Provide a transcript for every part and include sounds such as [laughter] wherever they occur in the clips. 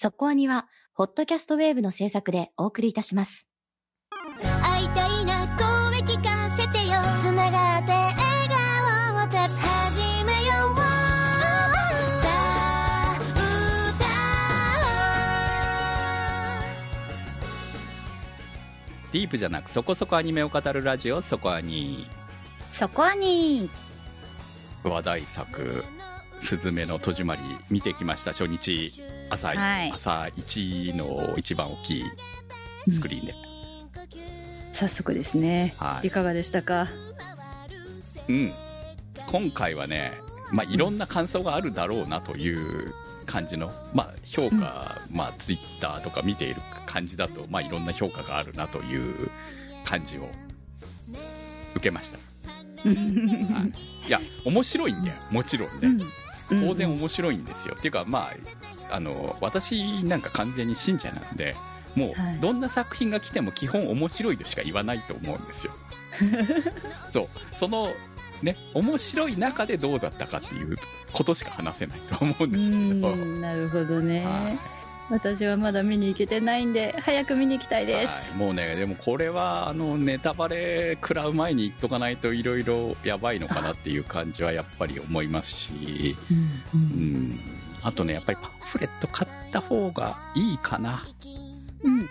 そこアニは、ホットキャストウェーブの制作でお送りいたします。会いたいな声聞かせてよ。つながって笑顔をた始めようさあディープじゃなくそこそこアニメを語るラジオそこアニそこに、話題作「すずめの戸締まり」見てきました初日。朝,、はい。朝1の一番大きいスクリーンで、早速ですね。はい。いかがでしたか？うん。今回はね、まあ、いろんな感想があるだろうなという感じの、まあ、評価、まあ、ツイッターとか見ている感じだと、まあ、いろんな評価があるなという感じを受けました、はい、いや面白いんだよ。もちろんね、当然面白いんですよ、っていうかまああの私なんか完全に信者なんでもはい。うどんな作品が来ても基本面白いとしか言わないと思うんですよ。[laughs] そう。そのね面白い中でどうだったかっていうことしか話せないと思うんうですけど、ん、なるほどね。はい私はまだ見に行けてないんで、早く見に行きたいです。はいもうねでもこれはあのネタバレ食らう前に言っとかないといろいろやばいのかなっていう感じはやっぱり思いますしうん。あとねやっぱりパンフレット買った方がいいかな。うん。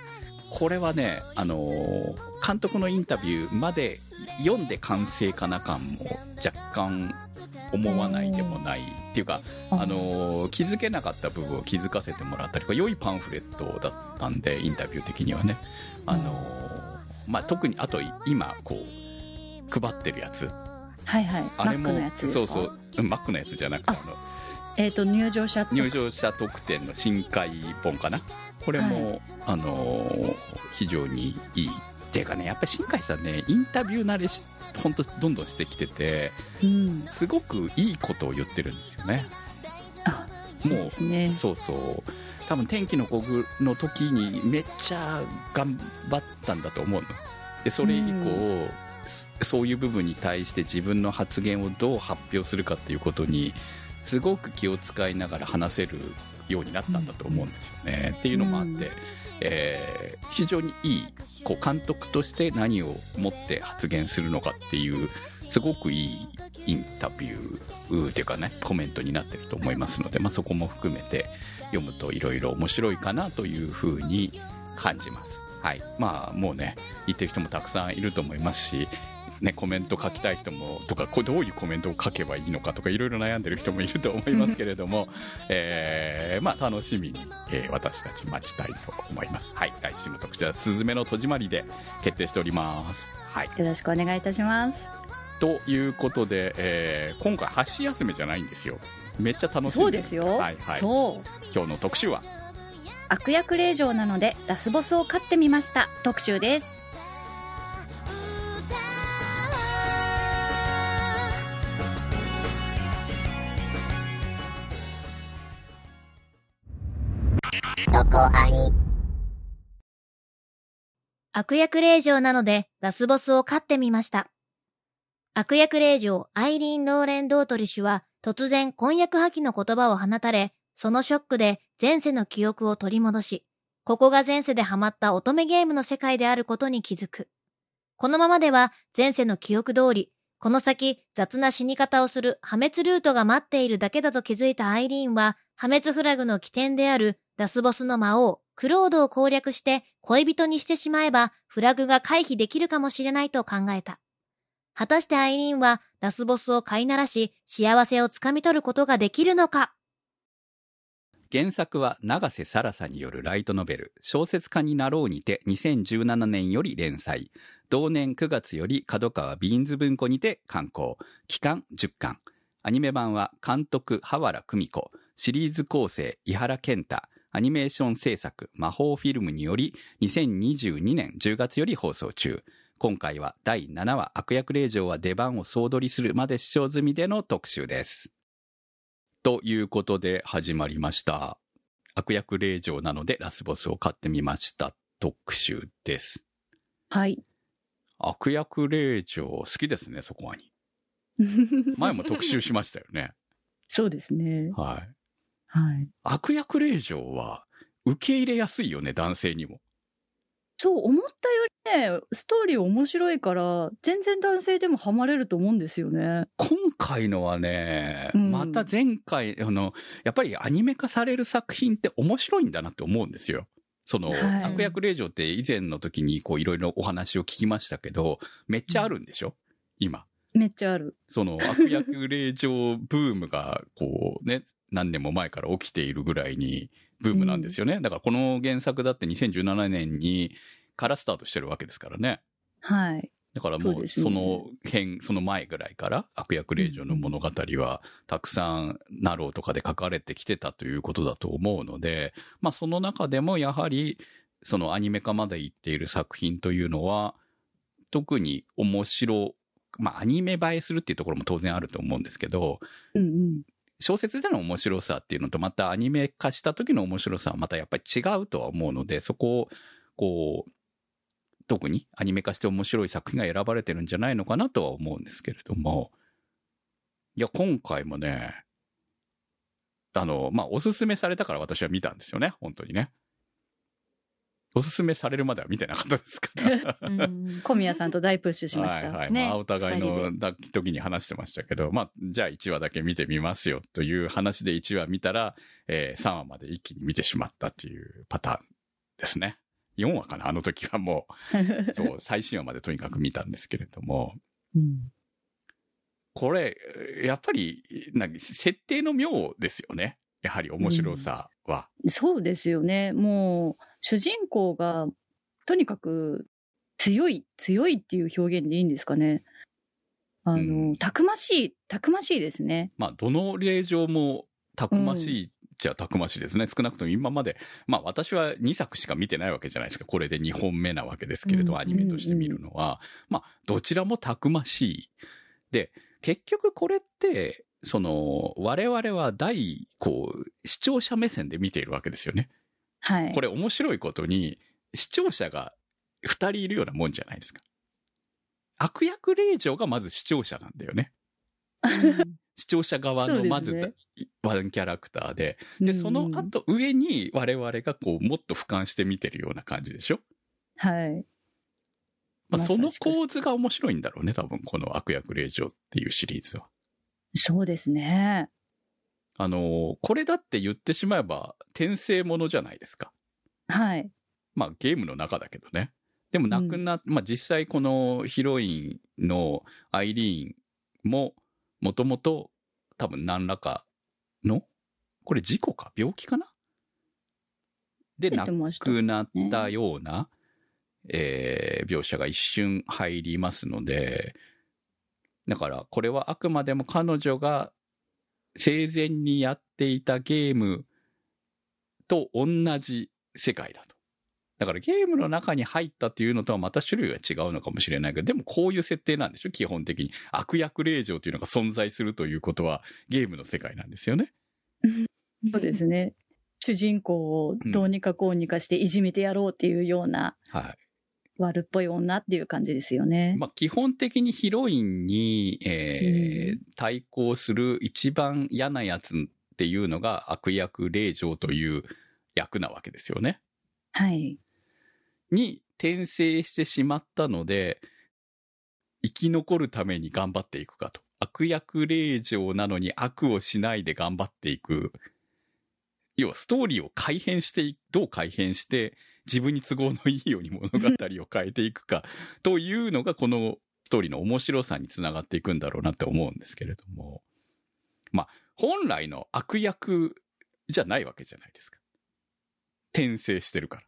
これはね、あのー監督のインタビューまで読んで完成かな感も若干思わないでもないっていうか、あのー気づけなかった部分を気づかせてもらったりとか良いパンフレットだったんでインタビュー的にはね、あのーまあ、特にあと今こう配ってるやつ。はいはい。あれもマックのやつですか？そうそう。うんマックのやつじゃなくてあのえっ、と、入場者と入場者特典の新海本かな？これも、あのー非常にいいっていうかねやっぱり新海さんねインタビュー慣れし本当どんどんしてきててうん。すごくいいことを言ってるんですよね。あ、もうね。そうそう。多分天気の子の時にめっちゃ頑張ったんだと思うの。でそれ以降、そういう部分に対して自分の発言をどう発表するかっていうことにすごく気を使いながら話せるようになったんだと思うんですよね、っていうのもあって、うんえー非常にいいこう監督として何を持って発言するのかっていうすごくいいインタビューっていうかねコメントになってると思いますので、まあ、そこも含めて読むといろいろ面白いかなというふうに感じます。はい。まあもうね、言ってる人もたくさんいると思いますし、ね、コメント書きたい人もとかこれどういうコメントを書けばいいのかとかいろいろ悩んでる人もいると思いますけれども、えーまあ楽しみに、えー私たち待ちたいと思います。はい。来週の特集はスズメの戸締まりで決定しております。はい。よろしくお願いいたします。ということで、えー今回箸休めじゃないんですよ。めっちゃ楽しみそうですよ。はいはい。そう。今日の特集は？悪役令嬢なのでラスボスを飼ってみました特集です悪役令嬢なのでラスボスを飼ってみました。悪役令嬢アイリーン・ローレン・ドートリッシュは突然婚約破棄の言葉を放たれ、そのショックで前世の記憶を取り戻し、ここが前世でハマった乙女ゲームの世界であることに気づく。このままでは前世の記憶通り、この先雑な死に方をする破滅ルートが待っているだけだと気づいたアイリーンは、破滅フラグの起点であるラスボスの魔王、クロードを攻略して恋人にしてしまえばフラグが回避できるかもしれないと考えた。果たしてアイリーンはラスボスを飼いならし幸せをつかみ取ることができるのか？原作は永瀬サラさんによるライトノベル「小説家になろう」にて2017年より連載。同年9月より角川ビーンズ文庫にて刊行。期間10巻。アニメ版は監督羽原久美子。シリーズ構成井原健太。アニメーション制作魔法フィルムにより2022年10月より放送中今回は第7話悪役令嬢は出番を総取りするまで視聴済みでの特集ですということで始まりました。悪役令嬢なのでラスボスを買ってみました特集です。はい悪役令嬢好きですね、そこはに。[laughs] 前も特集しましたよね。そうですねはい。はい悪役令嬢は受け入れやすいよね、男性にも。そう、思ったよりね、ストーリー面白いから、全然男性でもハマれると思うんですよね。今回のはね、うんまた前回、あの、やっぱりアニメ化される作品って面白いんだなって思うんですよ。その、はい悪役令嬢って以前の時にこういろいろお話を聞きましたけど、めっちゃあるんでしょ？今。めっちゃある。その悪役令嬢ブームが、こうね、何年も前から起きているぐらいにブームなんですよね。だからこの原作だって2017年にからスタートしてるわけですからね。はい。だからもうそうですねその辺、その前ぐらいから悪役令嬢の物語はたくさんナローとかで書かれてきてたということだと思うので、まあその中でもやはりそのアニメ化まで行っている作品というのは特に面白、まあアニメ映えするっていうところも当然あると思うんですけど、うんうん。小説での面白さっていうのとまたアニメ化した時の面白さはまたやっぱり違うとは思うので、そこをこう、特にアニメ化して面白い作品が選ばれてるんじゃないのかなとは思うんですけれども、いや、今回もね、あの、まあ、おすすめされたから私は見たんですよね、本当にね。おすすめされるまでは見てなかったですから。[laughs] うん小宮さんと大プッシュしました。はいはい。ねまあ、お互いのだ時に話してましたけど、まあ、じゃあ1話だけ見てみますよという話で1話見たら、えー3話まで一気に見てしまったっていうパターンですね。4話かなあの時はもう、[laughs] そう、最新話までとにかく見たんですけれども、うんこれ、やっぱり、なんか設定の妙ですよね。やはり面白さは。そうですよね。もう、主人公が、とにかく、強い、強いっていう表現でいいんですかね。あの、うんたくましい、たくましいですね。まあ、どの令状もたくましいっちゃたくましいですね。少なくとも今まで、まあ私は2作しか見てないわけじゃないですか。これで2本目なわけですけれど、うんアニメとして見るのは。まあ、どちらもたくましい。で、結局これって、その、我々は大、こう、視聴者目線で見ているわけですよね。はい。これ面白いことに、視聴者が2人いるようなもんじゃないですか。悪役令嬢がまず視聴者なんだよね。[laughs] 視聴者側のまず、ワンキャラクターで、で、そのうん後上に我々がこう、もっと俯瞰して見てるような感じでしょ？はい。まあ、その構図が面白いんだろうね、多分、この悪役令嬢っていうシリーズは。そうですね。あのーこれだって言ってしまえば、転生ものじゃないですか。はい。まあ、ゲームの中だけどね。でも、亡くなっ、まあ、実際このヒロインのアイリーンも、もともと多分何らかの、これ事故か？病気かな？で、亡くなったような、えー描写が一瞬入りますので、だからこれはあくまでも彼女が生前にやっていたゲームと同じ世界だと。だからゲームの中に入ったっていうのとはまた種類が違うのかもしれないけど、でもこういう設定なんでしょ？基本的に。悪役令嬢というのが存在するということはゲームの世界なんですよね。そうですね。主人公をどうにかこうにかしていじめてやろうっていうようなはい。悪っぽい女っていう感じですよね。まあ、基本的にヒロインに、えーうん対抗する一番嫌なやつっていうのが悪役令嬢という役なわけですよね。はい。に転生してしまったので、生き残るために頑張っていくかと。悪役令嬢なのに悪をしないで頑張っていく。要はストーリーを改変してい、どう改変して自分に都合のいいように物語を変えていくか [laughs] というのがこのストーリーの面白さにつながっていくんだろうなって思うんですけれども。まあ、本来の悪役じゃないわけじゃないですか。転生してるから。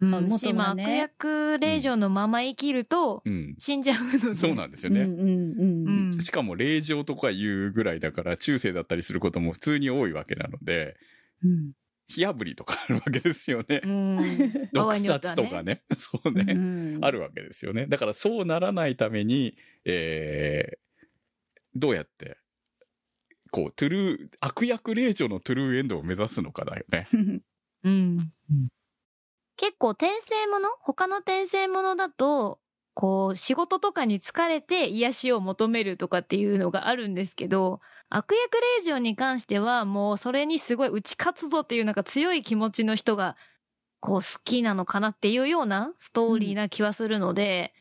うんし悪役令嬢のまま生きるとうん。死んじゃうので。そうなんですよね。うんうんうん。うんしかも霊場とかいうぐらいだから中世だったりすることも普通に多いわけなので、うん火あぶりとかあるわけですよね。うん。[laughs] 毒殺とかね。そうね。うんあるわけですよね。だからそうならないために、えー、どうやって、こう、トゥルー、悪役令嬢のトゥルーエンドを目指すのかだよね。[laughs] うん。結構転生もの？他の転生ものだと、こう、仕事とかに疲れて癒しを求めるとかっていうのがあるんですけど、悪役令嬢に関しては、もうそれにすごい打ち勝つぞっていうなんか強い気持ちの人が、こう好きなのかなっていうようなストーリーな気はするので、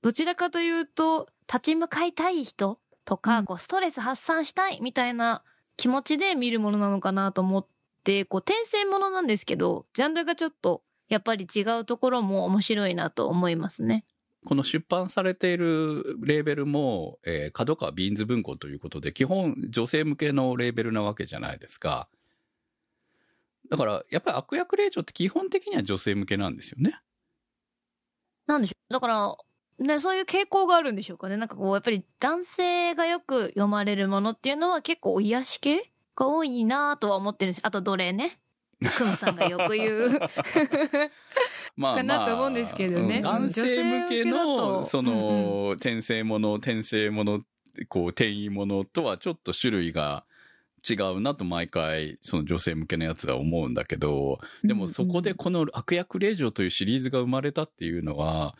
どちらかというと、立ち向かいたい人とか、うんこうストレス発散したいみたいな気持ちで見るものなのかなと思って、こう転生ものなんですけど、ジャンルがちょっとやっぱり違うところも面白いなと思いますね。この出版されているレーベルも、えー角川ビーンズ文庫ということで、基本女性向けのレーベルなわけじゃないですか。だから、やっぱり悪役令嬢って基本的には女性向けなんですよね。なんでしょう。だから、ね、そういう傾向があるんでしょうかね。なんかこう、やっぱり男性がよく読まれるものっていうのは結構お癒し系が多いなとは思ってるんです。あと奴隷ね。くんさんがよく言う。まかなと思うんですけどね。うん。男性向けの、とその、転生もの、転生もの、こう、転移ものとはちょっと種類が違うなと毎回、その女性向けのやつは思うんだけど、でもそこでこの悪役令嬢というシリーズが生まれたっていうのは、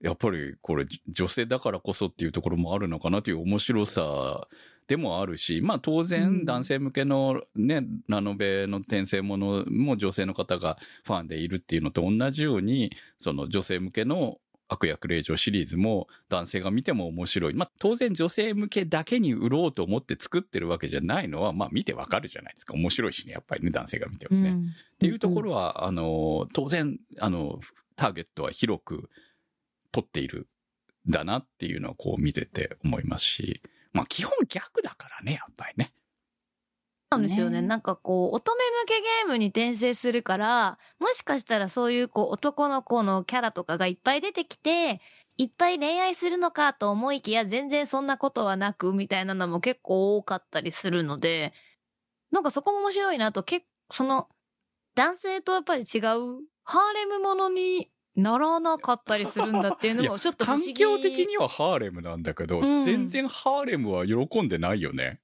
やっぱりこれ女性だからこそっていうところもあるのかなという面白さでもあるし、まあ当うん然男性向けのね、ラノベの転生ものも女性の方がファンでいるっていうのと同じように、その女性向けの悪役令嬢シリーズも男性が見ても面白い。まあ当然女性向けだけに売ろうと思って作ってるわけじゃないのは、まあ見てわかるじゃないですか。面白いしね、やっぱりね、男性が見てもね。っていうところは、あの、当然、あの、ターゲットは広く取っているんだなっていうのをこう見てて思いますし、まあ基本逆だからね、やっぱりね。なんですよね。ねなんかこう、乙女向けゲームに転生するから、もしかしたらそういうこう、男の子のキャラとかがいっぱい出てきて、いっぱい恋愛するのかと思いきや、全然そんなことはなく、みたいなのも結構多かったりするので、なんかそこも面白いなと、結その、男性とやっぱり違う、ハーレムものにならなかったりするんだっていうのも、ちょっと不思議。環境的にはハーレムなんだけど、うん全然ハーレムは喜んでないよね。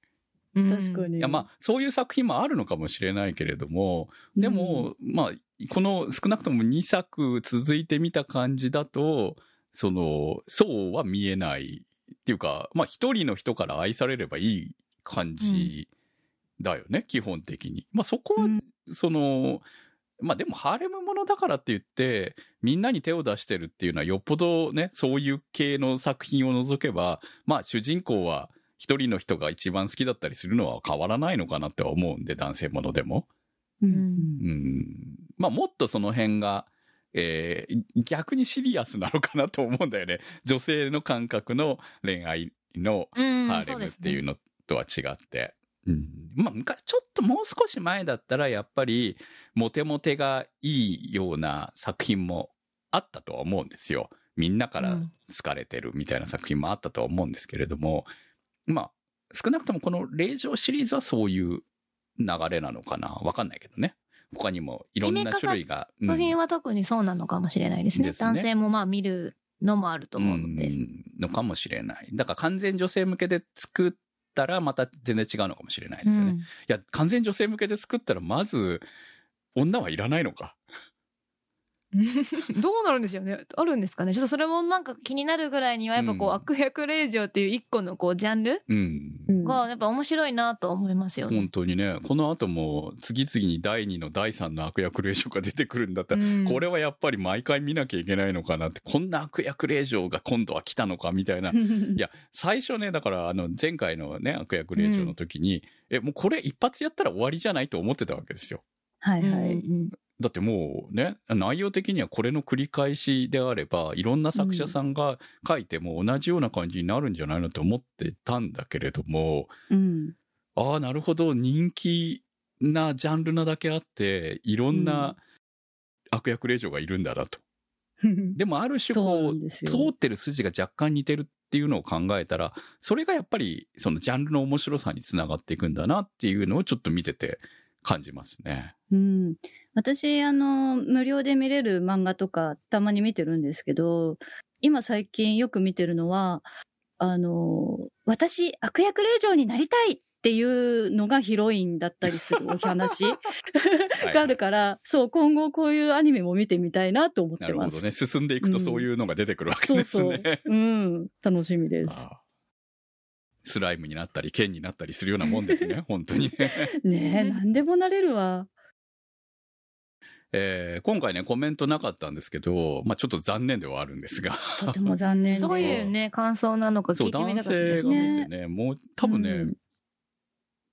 うん確かに。いや、まあ、そういう作品もあるのかもしれないけれども、でも、まあ、この少なくとも2作続いてみた感じだと、その、そうは見えないっていうか、まあ一人の人から愛されればいい感じだよね、基本的に。まあそこは、うんその、まあでもハーレムものだからって言って、みんなに手を出してるっていうのはよっぽどね、そういう系の作品を除けば、まあ主人公は一人の人が一番好きだったりするのは変わらないのかなっては思うんで、男性ものでも。うんうん。まあもっとその辺が、えー逆にシリアスなのかなと思うんだよね。女性の感覚の恋愛のうん、ハーレムっていうのとは違って。うん、まあ昔、ちょっともう少し前だったらやっぱりモテモテがいいような作品もあったとは思うんですよ。みんなから好かれてるみたいな作品もあったとは思うんですけれども、まあ少なくともこの霊場シリーズはそういう流れなのかな？わかんないけどね。他にもいろんな種類が。うん作品は特にそうなのかもしれないですね。ですね男性もまあ見るのもあると思うので。んのかもしれない。だから完全女性向けで作ったらまた全然違うのかもしれないですよね。いや、完全女性向けで作ったらまず女はいらないのか。う [laughs] んどうなるんですよねあるんですかねちょっとそれもなんか気になるぐらいにはやっぱこう、うん悪役令嬢っていう一個のこうジャンルがやっぱ面白いなと思いますよね。本当にね、この後も次々に第2の第3の悪役令嬢が出てくるんだったら、うんこれはやっぱり毎回見なきゃいけないのかなって、こんな悪役令嬢が今度は来たのかみたいな。[laughs] いや、最初ね、だからあの前回のね、悪役令嬢の時に、え、もうこれ一発やったら終わりじゃないと思ってたわけですよ。うんはいはい。うんだってもうね、内容的にはこれの繰り返しであれば、いろんな作者さんが書いても同じような感じになるんじゃないのと思ってたんだけれども、うん。ああ、なるほど、人気なジャンルなだけあって、いろんな悪役令嬢がいるんだなと。[laughs] でもある種こう、通ってる筋が若干似てるっていうのを考えたら、それがやっぱりそのジャンルの面白さにつながっていくんだなっていうのをちょっと見てて感じますね。うん。私、あの、無料で見れる漫画とかたまに見てるんですけど、今最近よく見てるのは、あの、私、悪役令嬢になりたいっていうのがヒロインだったりするお話 [laughs] はいがあるから、そう、今後こういうアニメも見てみたいなと思ってます。なるほどね。進んでいくとそういうのが出てくるわけそうですね。そう。うん。楽しみです。あスライムになったり、剣になったりするようなもんですね。本当にね。ねえ、なんでもなれるわ。えー今回ね、コメントなかったんですけど、まあちょっと残念ではあるんですが。とても残念です。どういうね、感想なのかそう、聞いてみ男たかったです性がね。見てね、もう多分ね、うん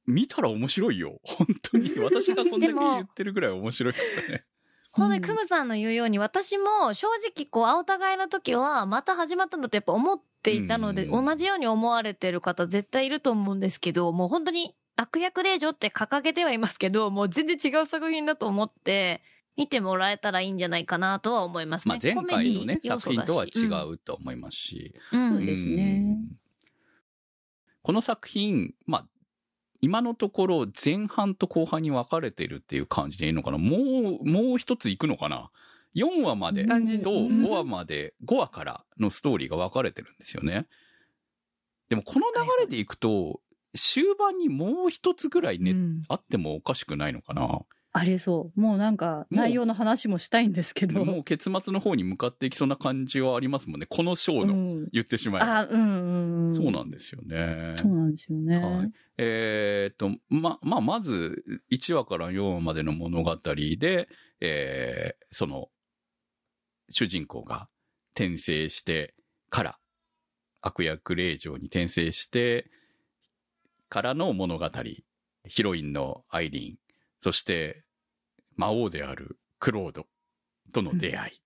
見たら面白いよ。[laughs] 本当に。私がこんだけ言ってるぐらい面白いからね。ほんで、クムさんの言うように、私も正直、こう、青互いの時は、また始まったんだとやっぱ思っていたので、うん同じように思われてる方絶対いると思うんですけど、もう本当に悪役令嬢って掲げてはいますけど、もう全然違う作品だと思って、見てもらえたらいいんじゃないかなとは思いますね。まあ前回のね、作品とは違うと思いますし。うん。うんそうですねうんこの作品、まあ、今のところ前半と後半に分かれてるっていう感じでいいのかなもう、もう一ついくのかな ?4 話までと感じ5話まで、5話からのストーリーが分かれてるんですよね。でもこの流れでいくと、終盤にもう一つぐらいね、うんあってもおかしくないのかなありそう。もうなんか、内容の話もしたいんですけど。もう結末の方に向かっていきそうな感じはありますもんね。この章のうん言ってしまえば。あ、うんうんうん。そうなんですよね。そうなんですよね。はいえーっと、ま、まあ、まず、1話から4話までの物語で、えーその、主人公が転生してから、悪役令嬢に転生してからの物語。ヒロインのアイリーン、そして魔王であるクロードとの出会い。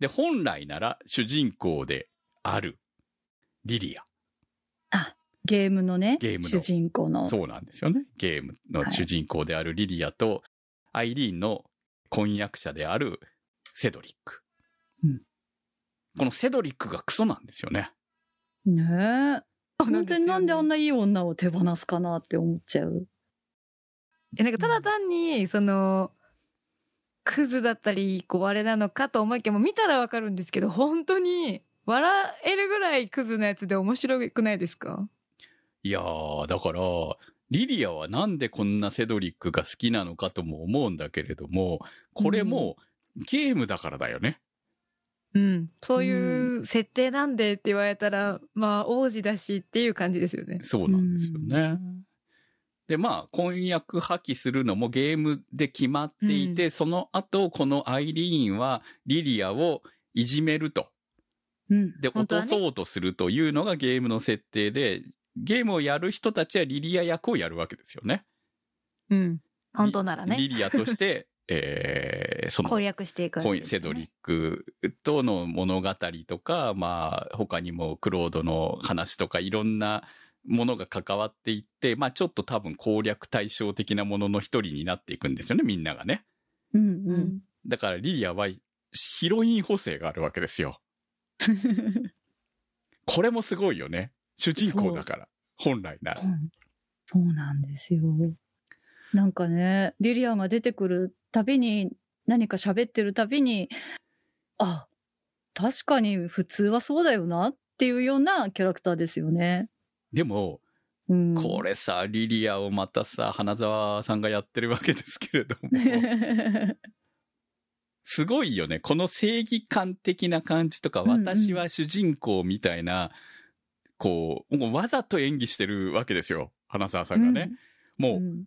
で、本来なら主人公であるリリア。ゲームのね、ゲームの主人公の。そうなんですよね。ゲームの主人公であるリリアと、アイリーンの婚約者であるセドリック。うんこのセドリックがクソなんですよね。ねえ。本当になんであんなないい女を手放すかなって思っちゃう。え、なんかただ単に、その、クズだったり、こう、あれなのかと思いきや、もう見たらわかるんですけど、本当に、笑えるぐらいクズなやつで面白くないですか？いやー、だから、リリアはなんでこんなセドリックが好きなのかとも思うんだけれども、これもゲームだからだよね。うん。そういう設定なんでって言われたら、まあ、王子だしっていう感じですよね。そうなんですよね。で、まあ、婚約破棄するのもゲームで決まっていて、その後、このアイリーンはリリアをいじめると。うん。で、落とそうとするというのがゲームの設定で、ゲームをやる人たちはリリア役をやるわけですよね。うん。本当ならね。リリアとして、[laughs] えー、その、攻略していくねセドリックとの物語とか、まあ、他にもクロードの話とかいろんなものが関わっていって、まあちょっと多分攻略対象的なものの一人になっていくんですよね、みんながね。うんううんん。だからリリアはヒロイン補正があるわけですよ。[laughs] これもすごいよね。主人公だから。本来なら。うんそうなんですよ。なんかね、リリアが出てくるたびに、何か喋ってるたびに、あ、確かに普通はそうだよなっていうようなキャラクターですよね。でも、うん、これさ、リリアをまたさ、花沢さんがやってるわけですけれども。[laughs] すごいよね。この正義感的な感じとか、うんうん私は主人公みたいな、こう、もうわざと演技してるわけですよ。花沢さんがね。もう、うん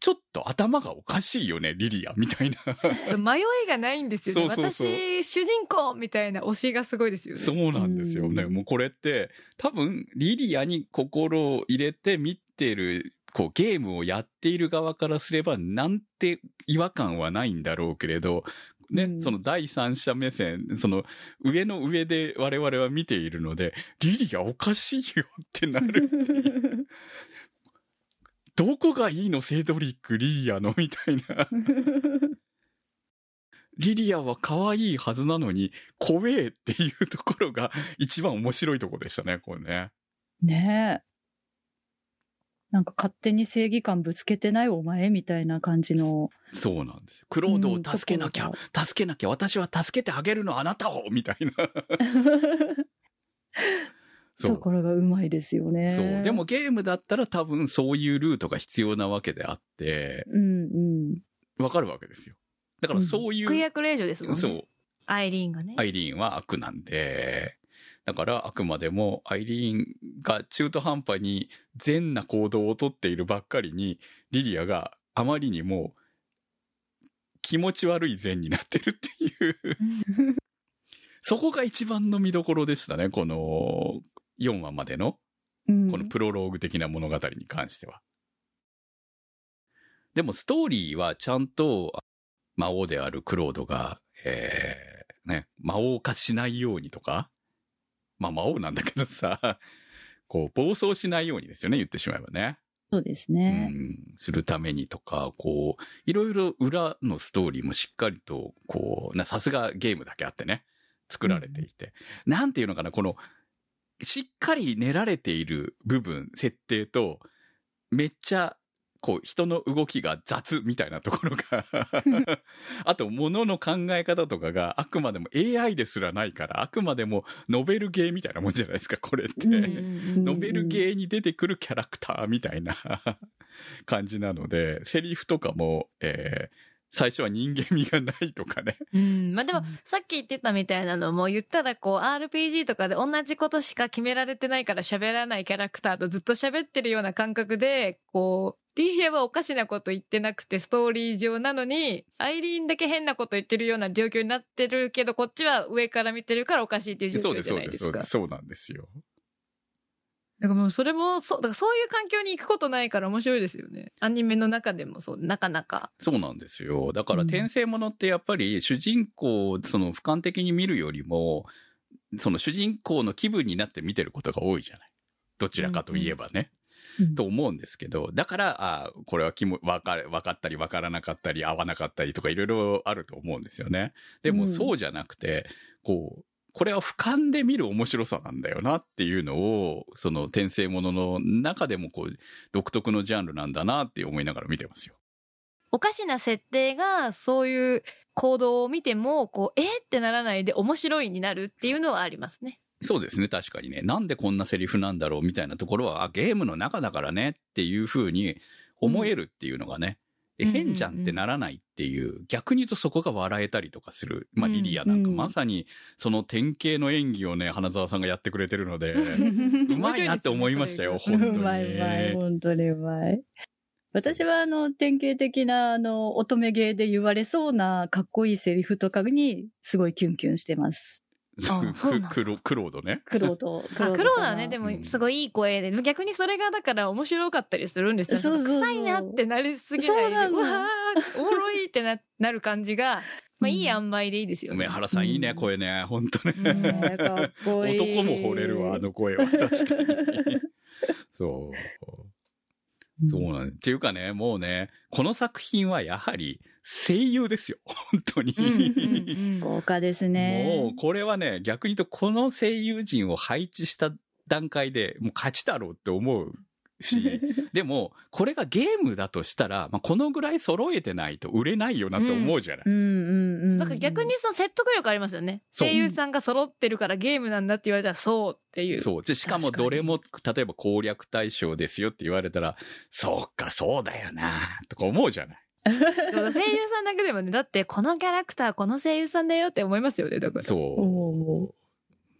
ちょっと頭がおかしいよね、リリア、みたいな。[laughs] 迷いがないんですよね。そうそうそう私、主人公みたいな推しがすごいですよね。そうなんですよね。うんもうこれって、多分、リリアに心を入れて見てる、こう、ゲームをやっている側からすれば、なんて違和感はないんだろうけれど、ね、うんその第三者目線、その上の上で我々は見ているので、リリアおかしいよってなる。[laughs] どこがいいの？セドリック、リリアの？みたいな。[laughs] リリアは可愛いはずなのに、怖えっていうところが一番面白いところでしたね、これね。ねえ。なんか勝手に正義感ぶつけてないお前みたいな感じの。そうなんですよ。クロードを助けなきゃ助けなきゃ、私は助けてあげるのあなたをみたいな。[laughs] そう。ところがうまいですよね。そう。でも、ゲームだったら多分そういうルートが必要なわけであって、うんうん。わかるわけですよ。だからそういう、悪役令嬢ですもんね。そう。アイリーンがね。アイリーンは悪なんで、だだからあくまでもアイリーンが中途半端に善な行動をとっているばっかりに、リリアがあまりにも気持ち悪い善になってるっていう [laughs] そこが一番の見どころでしたね、この4話までの、うんこのプロローグ的な物語に関しては。でもストーリーはちゃんと魔王であるクロードが、えー、ね、魔王化しないようにとか、まあ魔王なんだけどさ、こう暴走しないようにですよね、言ってしまえばね。そうですうね。ん、するためにとか、こう、いろいろ裏のストーリーもしっかりと、こう、なさすがゲームだけあってね、作られていて。なんていうのかな、この、しっかり練られている部分、設定と、めっちゃ、こう、人の動きが雑みたいなところが、[laughs] あと、物の考え方とかがあくまでも AI ですらないから、あくまでもノベルゲーみたいなもんじゃないですか、これって。うんノベルゲーに出てくるキャラクターみたいな感じなので、セリフとかも、えー最初は人間味がないとかね。うん。まあでも、さっき言ってたみたいなのも、言ったらこう、RPG とかで同じことしか決められてないから喋らないキャラクターとずっと喋ってるような感覚で、こう、リリアはおかしなこと言ってなくてストーリー上なのに、アイリーンだけ変なこと言ってるような状況になってるけど、こっちは上から見てるからおかしいっていう状況じゃないそうで、ですすか。そうです。そうなんですよ。だからもうそれも、そう、だからそういう環境に行くことないから面白いですよね。アニメの中でもそう、なかなか。そうなんですよ。だからうん転生ものってやっぱり主人公をその俯瞰的に見るよりも、その主人公の気分になって見てることが多いじゃない。どちらかといえばね。うんと思うんですけど、だから、あこれは気もわかわかったりわからなかったり合わなかったりとかいろいろあると思うんですよね。でもうんそうじゃなくて、こう、これは俯瞰で見る面白さなんだよなっていうのを、その転生ものの中でもこう、独特のジャンルなんだなって思いながら見てますよ。おかしな設定が、そういう行動を見ても、こう、えーってならないで面白いになるっていうのはありますね。そうですね、確かにね。なんでこんなセリフなんだろうみたいなところは、あ、ゲームの中だからねっていう風に思えるっていうのがね、えうん変じゃんってならないっていう、逆に言うとそこが笑えたりとかする。まあ、うんリリアなんかうんまさにその典型の演技をね、花澤さんがやってくれてるので、[laughs] うまいなって思いましたよ、本当に。うまいうまい、本当にうまい。私はあの、典型的なあの、乙女芸で言われそうなかっこいいセリフとかにすごいキュンキュンしてます。あそうなんだクロクロードね。クロード。あ、黒だね。でうんも、すごいいい声で。逆にそれがだから面白かったりするんですよ。そうそうそう臭いなってなりすぎないで。そうわーおもろいってな、なる感じが、まあいい塩梅でいいですよね。梅原さんいいね、うん声ね。本当。ねかっこいい。男も惚れるわ、あの声は。確かに。そう。そうなんっていうかね、もうね、この作品はやはり声優ですよ。[laughs] 本当に。うんうんうん豪華ですね。もう、これはね、逆に言うと、この声優陣を配置した段階でもう勝ちだろうって思うし、[laughs] でも、これがゲームだとしたら、まあ、このぐらい揃えてないと売れないよなって思うじゃない。うんうんうん。だから逆にその説得力ありますよね。声優さんが揃ってるからゲームなんだって言われたらそうっていう。そう。でしかもどれも、例えば攻略対象ですよって言われたら、そうか、そうだよな、とか思うじゃない。そう声優さんだけでもね、だってこのキャラクターこの声優さんだよって思いますよね、だから。そお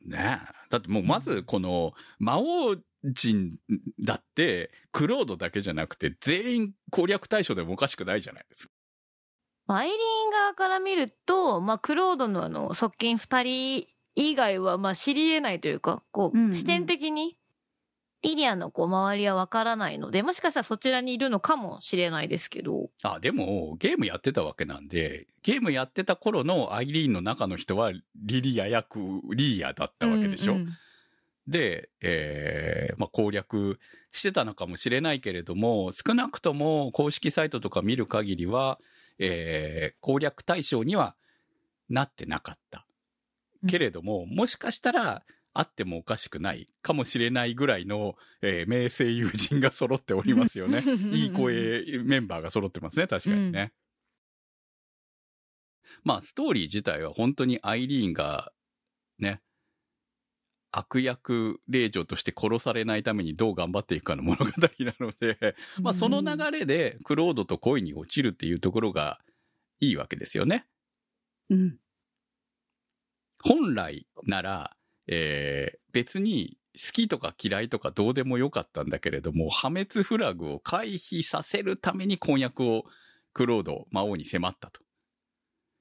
う。ねだってもうまずこの魔王人だって、クロードだけじゃなくて全員攻略対象でもおかしくないじゃないですか。アイリーン側から見ると、まあ、クロードのあの、側近二人以外は、まあ、知り得ないというか、こう、うんうん視点的に、リリアのこう、周りはわからないので、もしかしたらそちらにいるのかもしれないですけど、あ、でも、ゲームやってたわけなんで、ゲームやってた頃のアイリーンの中の人は、リリア役、リーアだったわけでしょ。うんうんで、えーまあ、攻略してたのかもしれないけれども、少なくとも公式サイトとか見る限りは、えー攻略対象にはなってなかった。けれども、もしかしたら、あってもおかしくないかもしれないぐらいの、えー名声友人が揃っておりますよね。[laughs] いい声メンバーが揃ってますね、確かにね。まあ、ストーリー自体は本当にアイリーンが、ね、悪役令嬢として殺されないためにどう頑張っていくかの物語なので、まあ、その流れでクロードと恋に落ちるっていうところがいいわけですよね。うん。本来なら、えー別に好きとか嫌いとかどうでもよかったんだけれども、破滅フラグを回避させるために婚約をクロード、魔王に迫ったと。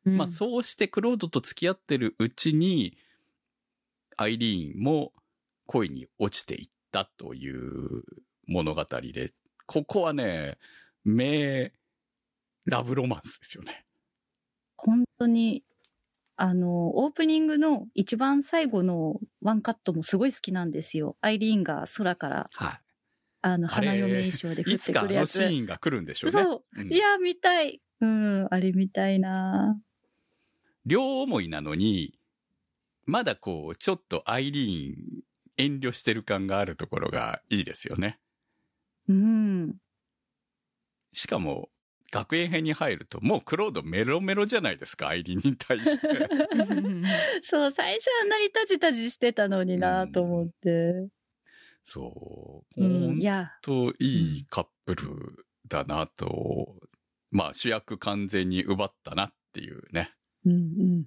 まあそうしてクロードと付き合ってるうちに、アイリーンも恋に落ちていったという物語で、ここはね、名ラブロマンスですよね。本当に、あの、オープニングの一番最後のワンカットもすごい好きなんですよ。アイリーンが空から、はあの、あれ花嫁衣装でい。降っていつかあくるやつ。のシーンが来るんでしょうね。そう。うんいや、見たい。うん、あれ見たいな両思いなのに、まだこう、ちょっとアイリーン遠慮してる感があるところがいいですよね。うん。しかも、学園編に入ると、もうクロードメロメロじゃないですか、アイリーンに対して。[laughs] そう、最初あんなにタジタジしてたのになと思って。そう。うん、ほんいや、といいカップルだなと、まあ主役完全に奪ったなっていうね。うんうん。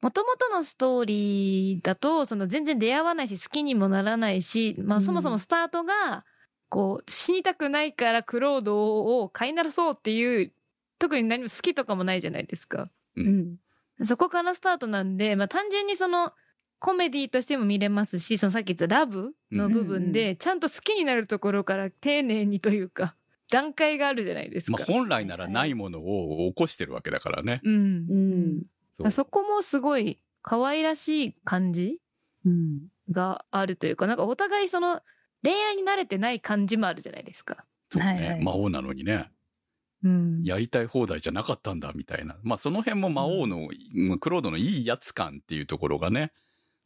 もともとのストーリーだと、その全然出会わないし、好きにもならないし、まあうんそもそもスタートが、こう、死にたくないからクロードを飼いならそうっていう、特に何も好きとかもないじゃないですか。ううんん。そこからスタートなんで、まあ単純にその、コメディとしても見れますし、そのさっき言ったラブの部分で、ちゃんと好きになるところから丁寧にというか、[laughs] 段階があるじゃないですか。まあ本来ならないものを起こしてるわけだからね。うん。うん。そうそこもすごい可愛らしい感じうん。があるというか、なんかお互いその恋愛に慣れてない感じもあるじゃないですか。そうね、はいはい魔王なのにね。うん。やりたい放題じゃなかったんだみたいな。まあその辺も魔王の、まあクロードのいいやつ感っていうところがね、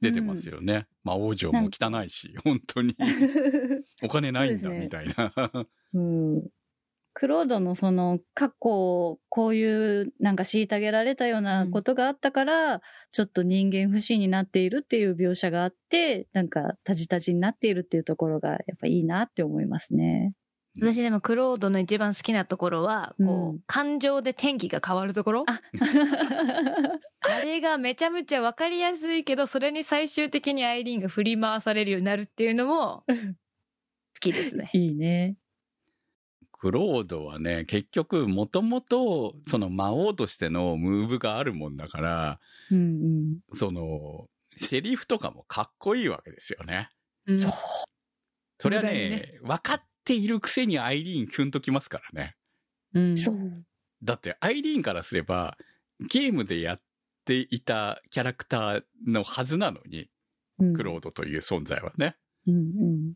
出てますよね。魔王城も汚いし、本当に [laughs] お金ないんだみたいな。うん。クロードのその過去、こういうなんか虐げられたようなことがあったから、ちょっと人間不信になっているっていう描写があって、なんかタジタジになっているっていうところがやっぱいいなって思いますね。私でもクロードの一番好きなところは、こう、うん感情で天気が変わるところ？あ [laughs] あれがめちゃめちゃわかりやすいけど、それに最終的にアイリーンが振り回されるようになるっていうのも、好きですね。いいね。クロードはね、結局もともとその魔王としてのムーブがあるもんだから、うんうん。その、セリフとかもかっこいいわけですよね。うんそうそれは無駄にね、分かっているくせにアイリーンキュンときますからね。うんそう。だってアイリーンからすれば、ゲームでやっていたキャラクターのはずなのに、クロードという存在はね。うんうん。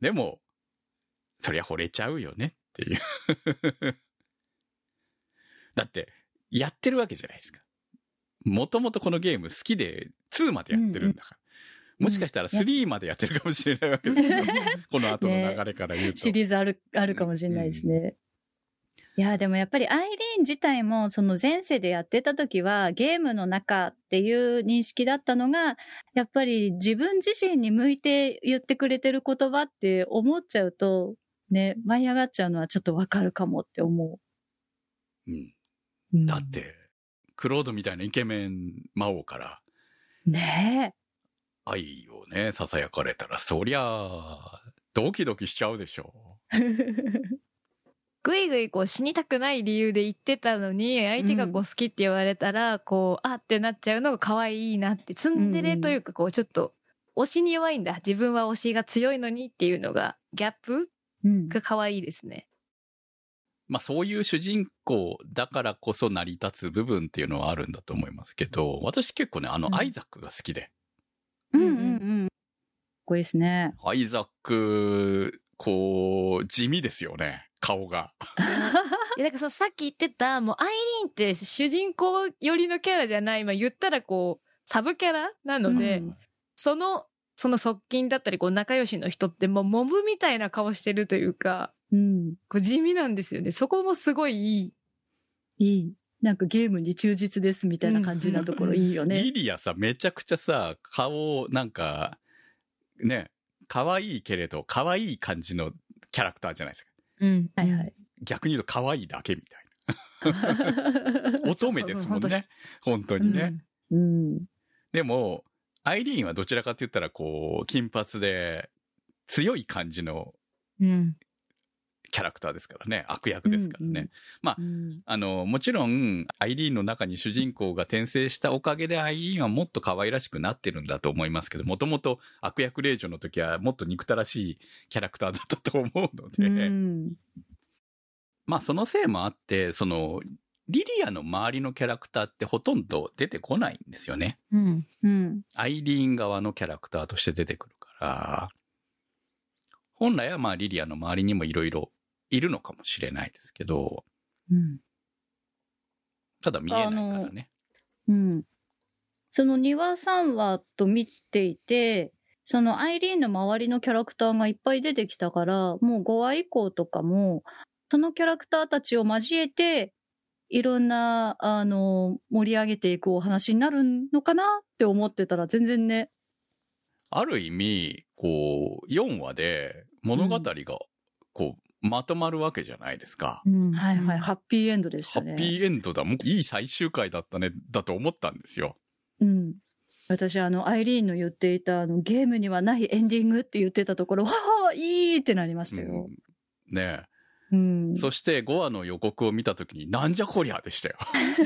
でも、そりゃ惚れちゃうよねっていう。[laughs] だって、やってるわけじゃないですか。もともとこのゲーム好きで2までやってるんだから。もしかしたら3までやってるかもしれないわけですよ。[laughs] この後の流れから言うと。シリーズある、あるかもしれないですね。いや、でもやっぱりアイリーン自体もその前世でやってた時はゲームの中っていう認識だったのが、やっぱり自分自身に向いて言ってくれてる言葉って思っちゃうと、ね、舞い上がっちゃうのはちょっとわかるかもって思うんう。だっ。て、クロードみたいなイケメン魔王からね愛をね、囁かれたら、そりゃあ、ドキドキしちゃうでしょえ。[laughs] ぐいぐいこう死にたくない理由で言ってたのに、相手がこう好きって言われたら、こう、あってなっちゃうのが可愛いなって、ツンデレというか、こうちょっと、推しに弱いんだ。自分は推しが強いのにっていうのが、ギャップうんが可愛いですね。まあそういう主人公だからこそ成り立つ部分っていうのはあるんだと思いますけど、私結構ね、あうんのアイザックが好きで。うんうんうん。かっこいいですね。アイザック、こう、地味ですよね、顔が。[laughs] いや、だからそのさっき言ってた、もうアイリーンって主人公寄りのキャラじゃない、まあ言ったらこう、サブキャラなので、うんその、その側近だったり、こう仲良しの人ってもうモブみたいな顔してるというか、うん。こう地味なんですよね。そこもすごいいい。いい。なんかゲームに忠実ですみたいな感じなところいいよね。リリアさ、めちゃくちゃさ、顔、なんか、ね、可愛いけれど、可愛い感じのキャラクターじゃないですか。うん。はいはい。逆に言うと可愛いだけみたいな。乙女ですもんそうそうね。本当にね。うん。でも、アイリーンはどちらかって言ったら、こう、金髪で、強い感じのうん。キャラクターですからね。悪役ですからね。うんうんあの、もちろん、アイリーンの中に主人公が転生したおかげで、アイリーンはもっと可愛らしくなってるんだと思いますけど、もともと悪役令嬢の時はもっと憎たらしいキャラクターだったと思うので、うんまあそのせいもあって、その、リリアの周りのキャラクターってほとんど出てこないんですよね。うん。うんアイリーン側のキャラクターとして出てくるから、本来はまあリリアの周りにもいろいろいるのかもしれないですけど、うんただ見えないからね。うん。その庭3話と見ていて、そのアイリーンの周りのキャラクターがいっぱい出てきたから、もう5話以降とかも、そのキャラクターたちを交えて、いろんな、あの、盛り上げていくお話になるのかなって思ってたら全然ね。ある意味、こう、4話で物語が、こう、まとまるわけじゃないですか。うんはいはい、ハッピーエンドでしたね。ハッピーエンドだ。もういい最終回だったね、だと思ったんですよ。うん。私、あの、アイリーンの言っていた、あの、ゲームにはないエンディングって言ってたところ、わあ、いいってなりましたよ。うんねうん。え。そして5話の予告を見たときに、なんじゃこりゃでしたよ。[laughs]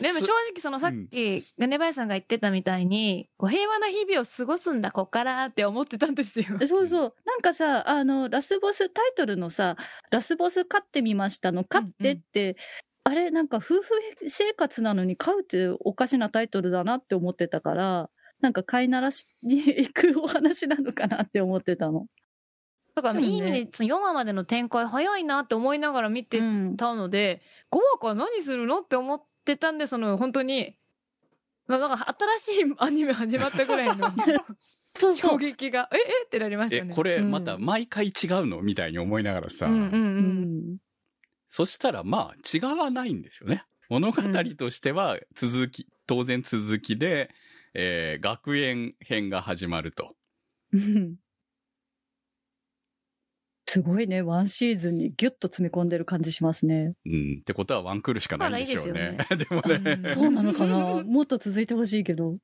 でも正直そのさっき、ガネバヤさんが言ってたみたいに、こう平和な日々を過ごすんだ、こっからって思ってたんですよ。そうそう。なんかさ、あの、ラスボス、タイトルのさ、ラスボス飼ってみましたの、飼ってって、あれ、なんか夫婦生活なのに飼うっておかしなタイトルだなって思ってたから、なんか飼いならしに行くお話なのかなって思ってたの。だから、いい意味で、その4話までの展開早いなって思いながら見てうんたので、5話から何するのって思ってたんで、その本当に、まあ、だから新しいアニメ始まったぐらいの [laughs] そう衝撃が、ええ？ってなりましたね。これうんまた毎回違うの？みたいに思いながらさ、うんうんう。うんん。そしたらまあ違わないんですよね。物語としては続き、当然続きで、えー学園編が始まると。うんすごいね、ワンシーズンにギュッと詰め込んでる感じしますね。うん。ってことはワンクールしかないんでしょうね。[laughs] でもうんね、そうなのかな？もっと続いてほしいけど。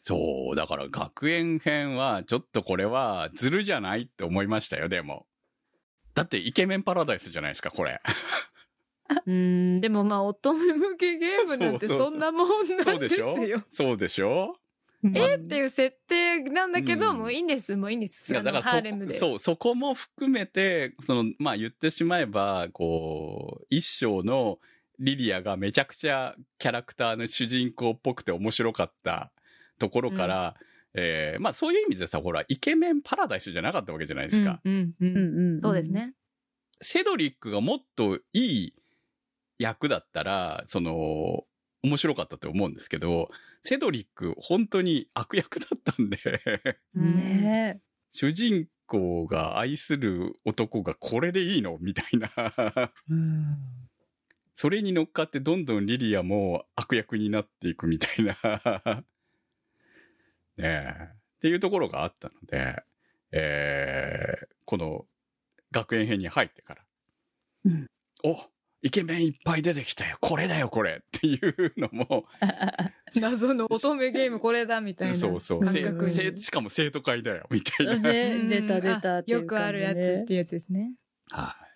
そう、だから学園編はちょっとこれはずるじゃないって思いましたよ、でも。だってイケメンパラダイスじゃないですか、これ。[laughs] うん、でもまあ、乙女向けゲームなんてそうそうそうそんなもんそなでうんですしょ？よ。そうでしょ？えっていう設定なんだけど、うんもういいんです、もういいんです。だかあのハーレムで。らそ、そう、そこも含めて、その、まあ言ってしまえば、こう、一章のリリアがめちゃくちゃキャラクターの主人公っぽくて面白かったところから、えーまあそういう意味でさ、ほら、イケメンパラダイスじゃなかったわけじゃないですか。うんうんううんんうん。そうです。ね。セドリックがもっといい役だったら、その、面白かったと思うんですけど、セドリック本当に悪役だったんで、ね主人公が愛する男がこれでいいのみたいな。それに乗っかってどんどんリリアも悪役になっていくみたいな。ねえ。っていうところがあったので、えー、この学園編に入ってから、うんおイケメンいっぱい出てきたよこれだよこれっていうのも、[laughs] 謎の乙女ゲームこれだみたいな [laughs] そうそう、せ感覚せに。しかも生徒会だよみたいな。ねうん出た出たっていうよくあるやつっていうやつですね。はい。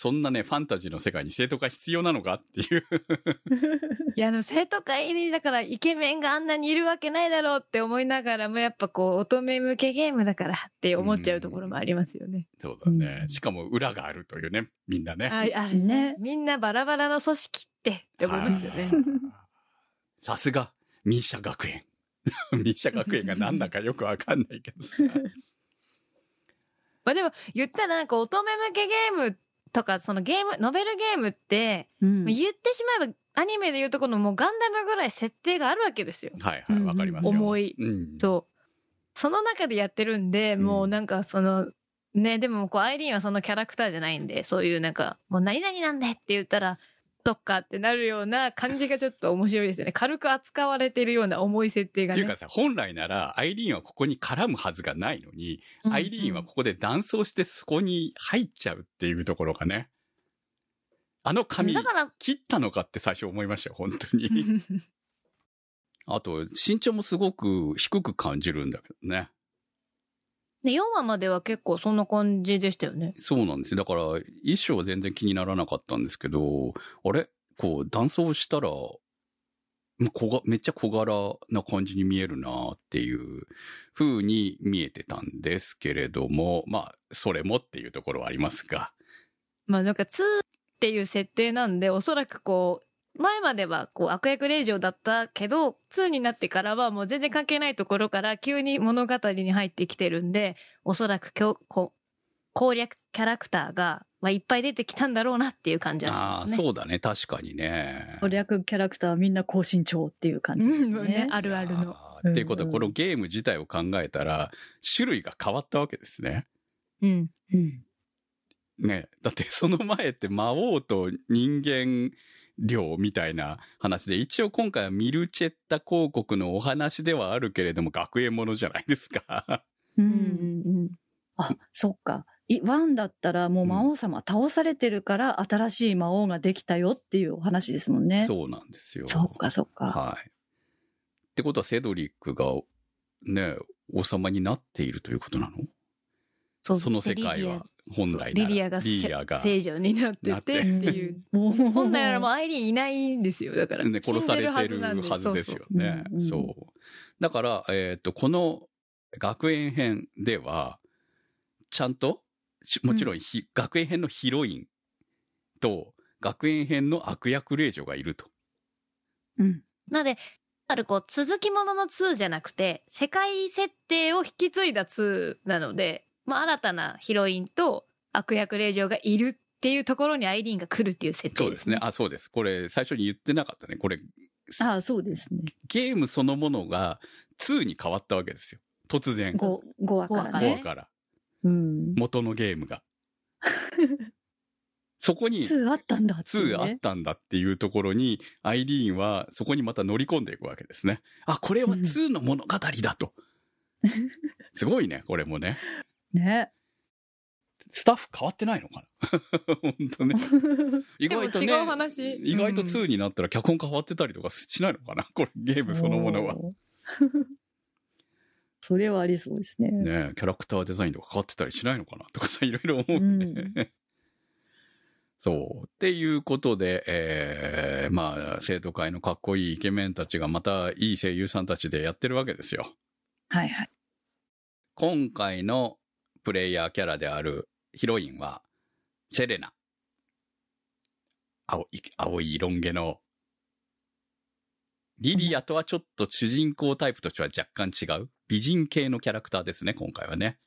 そんなね、ファンタジーの世界に生徒会必要なのかっていう。[laughs] いや、あの、生徒会に、だから、イケメンがあんなにいるわけないだろうって思いながらも、やっぱこう、乙女向けゲームだからって思っちゃうところもありますよね。そうだね。うんしかも裏があるというね、みんなね。あ、あるねね。みんなバラバラの組織ってって思いますよねはい。さすが、民社学園。[laughs] 民社学園が何だかよくわかんないけどさ。[laughs] まあでも、言ったらなんか乙女向けゲームとか、そのゲーム、ノベルゲームって、うん言ってしまえば、アニメで言うとこのもうガンダムぐらい設定があるわけですよ。はいはい、わかりますよ。重い。うん。そう。その中でやってるんで、うんもうなんかその、ね、でもこう、アイリーンはそのキャラクターじゃないんで、そういうなんか、もう何々なんでって言ったら、そっかってなるような感じがちょっと面白いですよね。軽く扱われてるような重い設定がね。っていうかさ、本来なら、アイリーンはここに絡むはずがないのに、アイリーンはここで断層してそこに入っちゃうっていうところがね。あの髪切ったのかって最初思いましたよ、本当に。[laughs] あと、身長もすごく低く感じるんだけどね。で、4話までは結構そんな感じでしたよね。そうなんですよ。だから、衣装は全然気にならなかったんですけど、あれ？こう、男装したら、ま小がめっちゃ小柄な感じに見えるなっていう風に見えてたんですけれども、まあ、それもっていうところはありますが。まあなんか2っていう設定なんで、おそらくこう、前まではこう悪役令嬢だったけど、2になってからはもう全然関係ないところから急に物語に入ってきてるんで、おそらく今日、こう、攻略キャラクターが、まあ、いっぱい出てきたんだろうなっていう感じはしああ、ますね。そうだね。確かにね。攻略キャラクターみんな高身長っていう感じですうんねね。あるあるの。っていうことは、うんこのゲーム自体を考えたら、種類が変わったわけですね。うん。うんね。だってその前って魔王と人間寮みたいな話で、一応今回はミルチェッタ広告のお話ではあるけれども、学園ものじゃないですか。ううんんうんあ、そっか。いワンだったらもう魔王様倒されてるから新しい魔王ができたよっていうお話ですもんね。そうなんですよ。そっかそっか。はい。ってことは、セドリックが、ね、王様になっているということなの？そうその世界は、本来リリアがリリアが、聖女になってててっていう。もう本来ならもうアイリーンいないんですよ。だから。ね、殺されてるはずですよね。そうそうそう。だから、えっ、と、この学園編では、ちゃんと、しもちろんひ、学園編のヒロインと、学園編の悪役令嬢がいると。うん。なので、あるこう、続きものの2じゃなくて、世界設定を引き継いだ2なので、まあ、新たなヒロインと悪役令嬢がいるっていうところにアイリーンが来るっていう設定でね。そうですすね。あ、そうです。これ、最初に言ってなかったね。これ、ああ、そうですね。ゲームそのものが2に変わったわけですよ。突然。5、5話から五話からね。5話から。うん。元のゲームが。[laughs] そこに、2あったんだっていう2ねあったんだっていうところに、アイリーンはそこにまた乗り込んでいくわけですね。あ、これは2の物語だと。[laughs] すごいね、これもね。ね。スタッフ変わってないのかな？[laughs] 本当ね。[laughs] 意外とね。違う話意外とうん2になったら脚本変わってたりとかしないのかなこれゲームそのものは。[laughs] それはありそうですね。ねキャラクターデザインとか変わってたりしないのかな？とかさ、いろいろ思うね。うんそう。っていうことで、えー、まあ、生徒会のかっこいいイケメンたちがまたいい声優さんたちでやってるわけですよ。はいはい。今回のプレイヤーキャラであるヒロインは、セレナ。青い、青いロン毛の。リリアとはちょっと主人公タイプとしては若干違う？美人系のキャラクターですね、今回はね。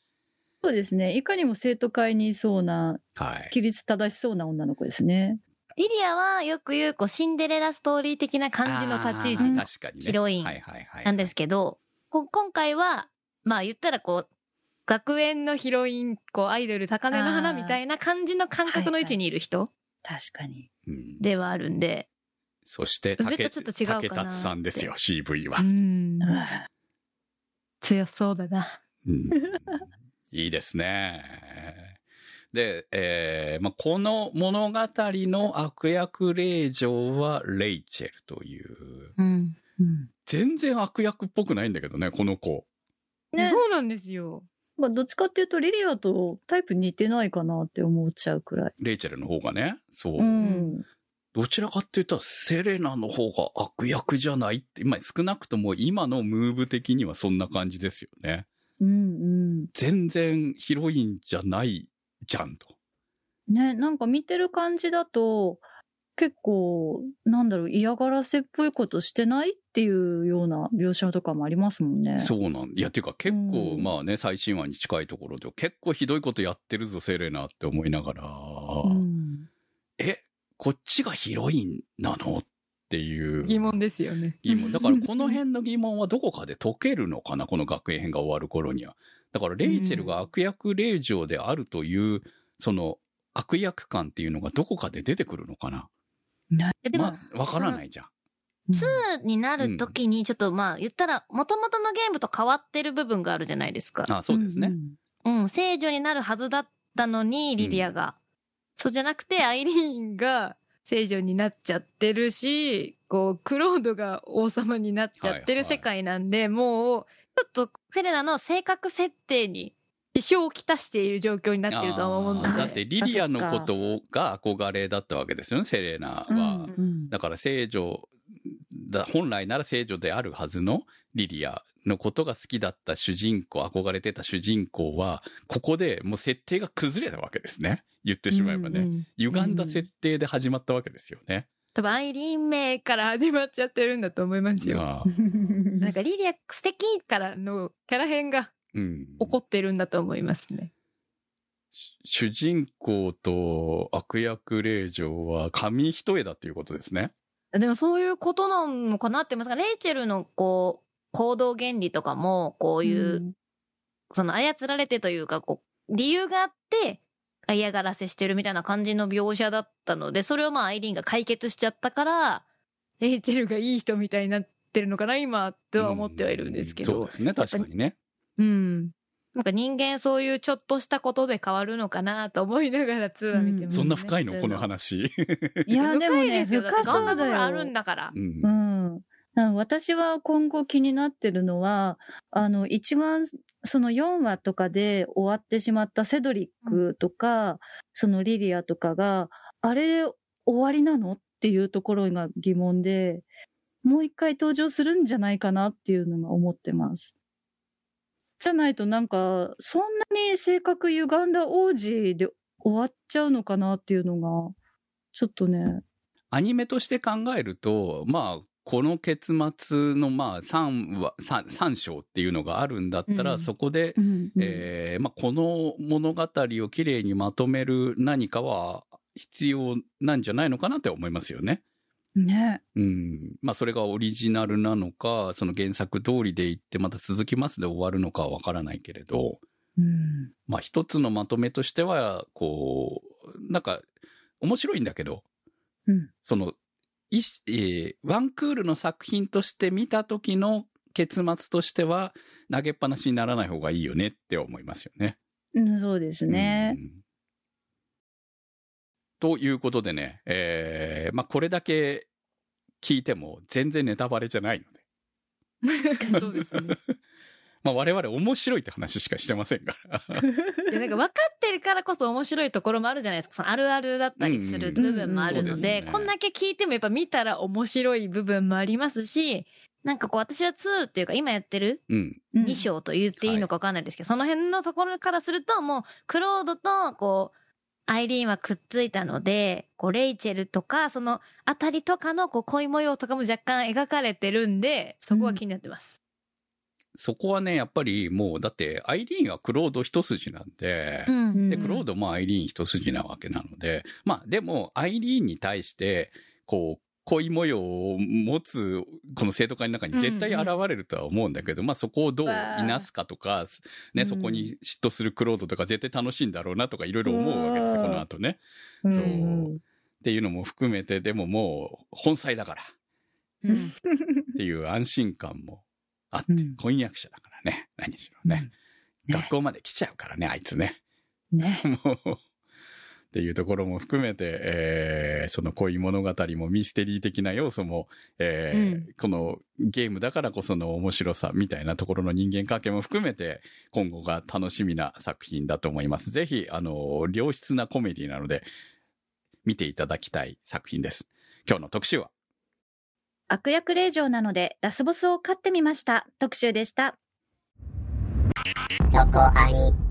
そうですね。いかにも生徒会にいそうな、はい。規律正しそうな女の子ですね。リリアはよく言う、こう、シンデレラストーリー的な感じの立ち位置の確かにね。ヒロインはいはいはい。なんですけど、こ今回は、まあ言ったらこう、学園のヒロイン、こう、アイドル高嶺の花みたいな感じの感覚の位置にいる人確かに。うんではあるんで、そして、絶対ちょっと違うかな竹達さんですよ、CV はう。んうん強そうだな。うんいいですね。で、えーまあ、この物語の悪役令嬢はレイチェルという、うん。うん。全然悪役っぽくないんだけどね、この子。ねそうなんですよ。まあ、どっちかっていうと、リリアとタイプ似てないかなって思っちゃうくらい。レイチェルの方がね。そう。うん。どちらかって言ったらセレナの方が悪役じゃないって、まあ、少なくとも今のムーブ的にはそんな感じですよね。うんうん。全然ヒロインじゃないじゃんと。ね、なんか見てる感じだと、結構、なんだろう、嫌がらせっぽいことしてないっていうような描写とかもありますもんね。そうなんいや、ていうか結構、うんまあね、最新話に近いところで、結構ひどいことやってるぞ、セレナって思いながら、うん。え、こっちがヒロインなのっていう疑問ですよね。疑問。だから [laughs] この辺の疑問はどこかで解けるのかな、この学園編が終わる頃には。だからレイチェルが悪役令嬢であるという、その悪役感っていうのがどこかで出てくるのかな。でも、まからないじゃん。2になる時に、ちょっとまあ言ったら、元々のゲームと変わってる部分があるじゃないですか。あそうですね。んうん、聖女になるはずだったのに、リリアが。そうじゃなくて、アイリーンが、聖女になっちゃってるし、こう、クロードが王様になっちゃってる世界なんで、もう、ちょっとフェレナの性格設定に支障をきたしている状況になってるとは思うんだだってリリアのことが憧れだったわけですよね、セレナは。うんうんだから聖女だ、本来なら聖女であるはずのリリアのことが好きだった主人公、憧れてた主人公は、ここでもう設定が崩れたわけですね。言ってしまえばね。うんうん歪んだ設定で始まったわけですよね。多分アイリーン名から始まっちゃってるんだと思いますよ。[laughs] なんかリリア素敵からのキャラ編がうん、起こってるんだと思いますね。主人公と悪役令嬢は紙一重だっていうことですね。でもそういうことなのかなってますが、レイチェルのこう、行動原理とかも、こういう、その操られてというか、こう、理由があって、嫌がらせしてるみたいな感じの描写だったので、それをまあアイリーンが解決しちゃったから、レイチェルがいい人みたいになってるのかな、今、とは思ってはいるんですけどうんそうで。すね、確かにね。うん。なんか人間そういうちょっとしたことで変わるのかなと思いながらツアー見てます、ねそんな深いの？この話。いや、でも深いね、ですよ。だって深そうだよ。あるんだからう。んうん。あ私は今後気になってるのは、あの、一番、その4話とかで終わってしまったセドリックとか、そのリリアとかが、あれ終わりなの？っていうところが疑問で、もう一回登場するんじゃないかなっていうのが思ってます。じゃないとなんか、そんなに性格歪んだ王子で終わっちゃうのかなっていうのが、ちょっとね、アニメとして考えると、まあ、この結末の、まあ、3話、3, 3章っていうのがあるんだったら、うん。そこで、うんうん。えーまあ、この物語をきれいにまとめる何かは必要なんじゃないのかなって思いますよね。ね。うん。まあ、それがオリジナルなのか、その原作通りでいってまた続きますで終わるのかはわからないけれど、うん。まあ、一つのまとめとしては、こう、なんか、面白いんだけど、うんその、いしえーワンクールの作品として見た時の結末としては、投げっぱなしにならない方がいいよねって思いますよね。うん、そうですね。うんということでね、えーまあ、これだけ聞いても全然ネタバレじゃないので。[laughs] そうですね。[laughs] まあ、我々面白いって話しかしてませんから。いやなんか分かってるからこそ面白いところもあるじゃないですか。そのあるあるだったりする部分もあるので、こんだけ聞いてもやっぱ見たら面白い部分もありますし、なんかこう私は2っていうか今やってるうん。うん2章と言っていいのか分かんないですけど、その辺のところからするともうクロードとこう、アイリーンはくっついたので、こうレイチェルとか、そのあたりとかのこう恋模様とかも若干描かれてるんで、そこは気になってます。そこはね、やっぱりもう、だって、アイリーンはクロード一筋なんで、んで、クロードもアイリーン一筋なわけなので、まあ、でも、アイリーンに対して、こう、恋模様を持つ、この生徒会の中に絶対現れるとは思うんだけど、まあそこをどういなすかとか、ね、うん。そこに嫉妬するクロードとか絶対楽しいんだろうなとかいろいろ思うわけですよ、うん。この後ね。うんそう。っていうのも含めて、でももう、本妻だから。うん。っていう安心感もあって、うん。婚約者だからね、何しろね。ね。学校まで来ちゃうからね、あいつね。ね。[laughs] もう、っていうところも含めて、えーその恋物語もミステリー的な要素も、えーうんこのゲームだからこその面白さみたいなところの人間関係も含めて、今後が楽しみな作品だと思います。ぜひ、あの、良質なコメディなので、見ていただきたい作品です。今日の特集は、悪役令嬢なのでラスボスを飼ってみました。特集でした。そこアニ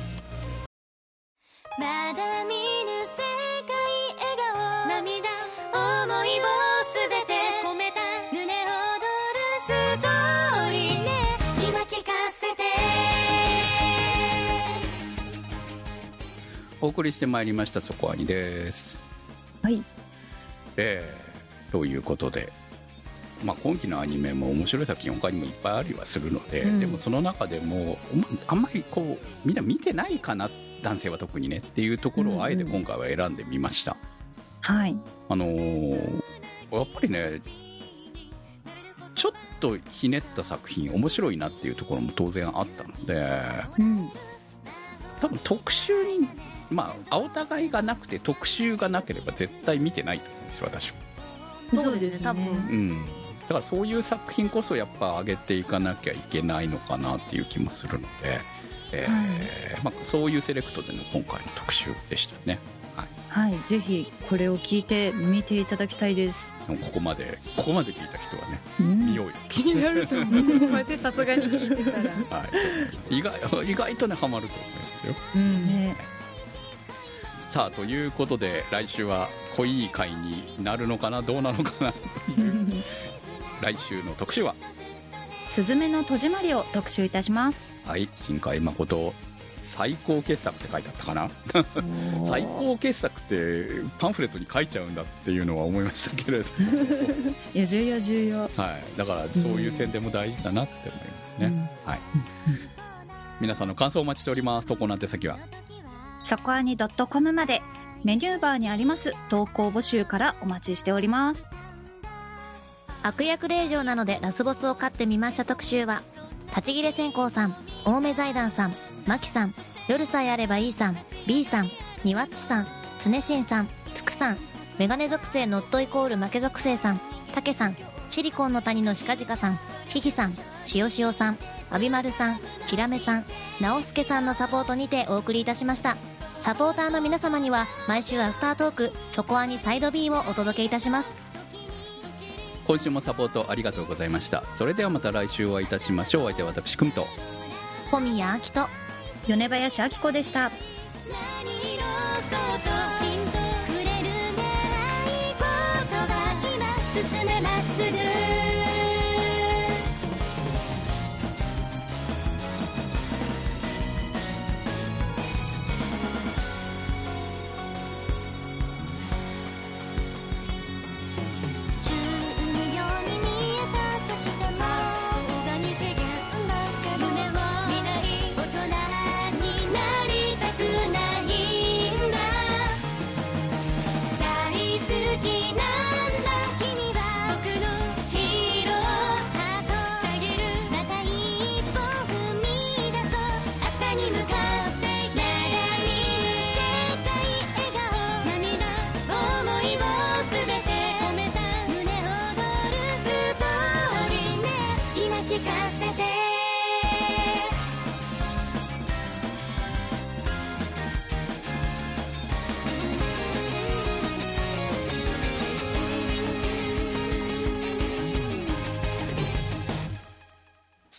まだ見ぬ世界笑顔涙思いをすべて込めた胸躍るストーリーね今聞かせてお送りしてまいりましたそこはにですはい。えーということで、まあ、今期のアニメも面白い作品他にもいっぱいありはするので、うんでもその中でもまあんまりこうみんな見てないかな男性は特にねっていうところをあえて今回は選んでみました、はい。あのーやっぱりねちょっとひねった作品面白いなっていうところも当然あったのでうん。多分特集にまあお互いがなくて特集がなければ絶対見てないと思うんですよ私はそうですね多分。うん。だからそういう作品こそやっぱ上げていかなきゃいけないのかなっていう気もするので、えーまあ、そういうセレクトでの今回の特集でしたね。はい。ぜひ、これを聞いて見ていただきたいです。でもここまでここまで聞いた人はねうん。見ようよ、気になると思う。ここまでさすがに聞いてたら。[laughs] はい、意外意外とねハマると思いますよ。うん。ね。さあということで来週は濃い回になるのかなどうなのかなという。[laughs] 来週の特集はすずめの戸締まりを特集いたします。はい新海誠。最高傑作って書いてあったかな？最高傑作ってパンフレットに書いちゃうんだっていうのは思いましたけれど、[laughs] いや、重要重要。はい、だからそういう宣伝も大事だなって思いますね、はい、皆さんの感想をお待ちしております。投稿の宛先は？そこアニ .com まで。メニューバーにあります。投稿募集からお待ちしております。悪役令嬢なのでラスボスを飼ってみました特集は、立ち切れ線香さん、青梅財団さん、マキさん、夜さえあればいいさん、B さん、ニワッチさん、つねしんさん、つくさん、メガネ属性ノットイコール負け属性さん、たけさん、シリコンの谷のしかじかさん、ひひさん、しおしおさん、あびまるさん、きらめさん、なおすけさんのサポートにてお送りいたしました。サポーターの皆様には毎週アフタートーク、チョコアニサイド B をお届けいたします。今週もサポートありがとうございました。それではまた来週お会いいたしましょう。お相手は私久美と。小宮明と。米林明子でした。進めまっすぐ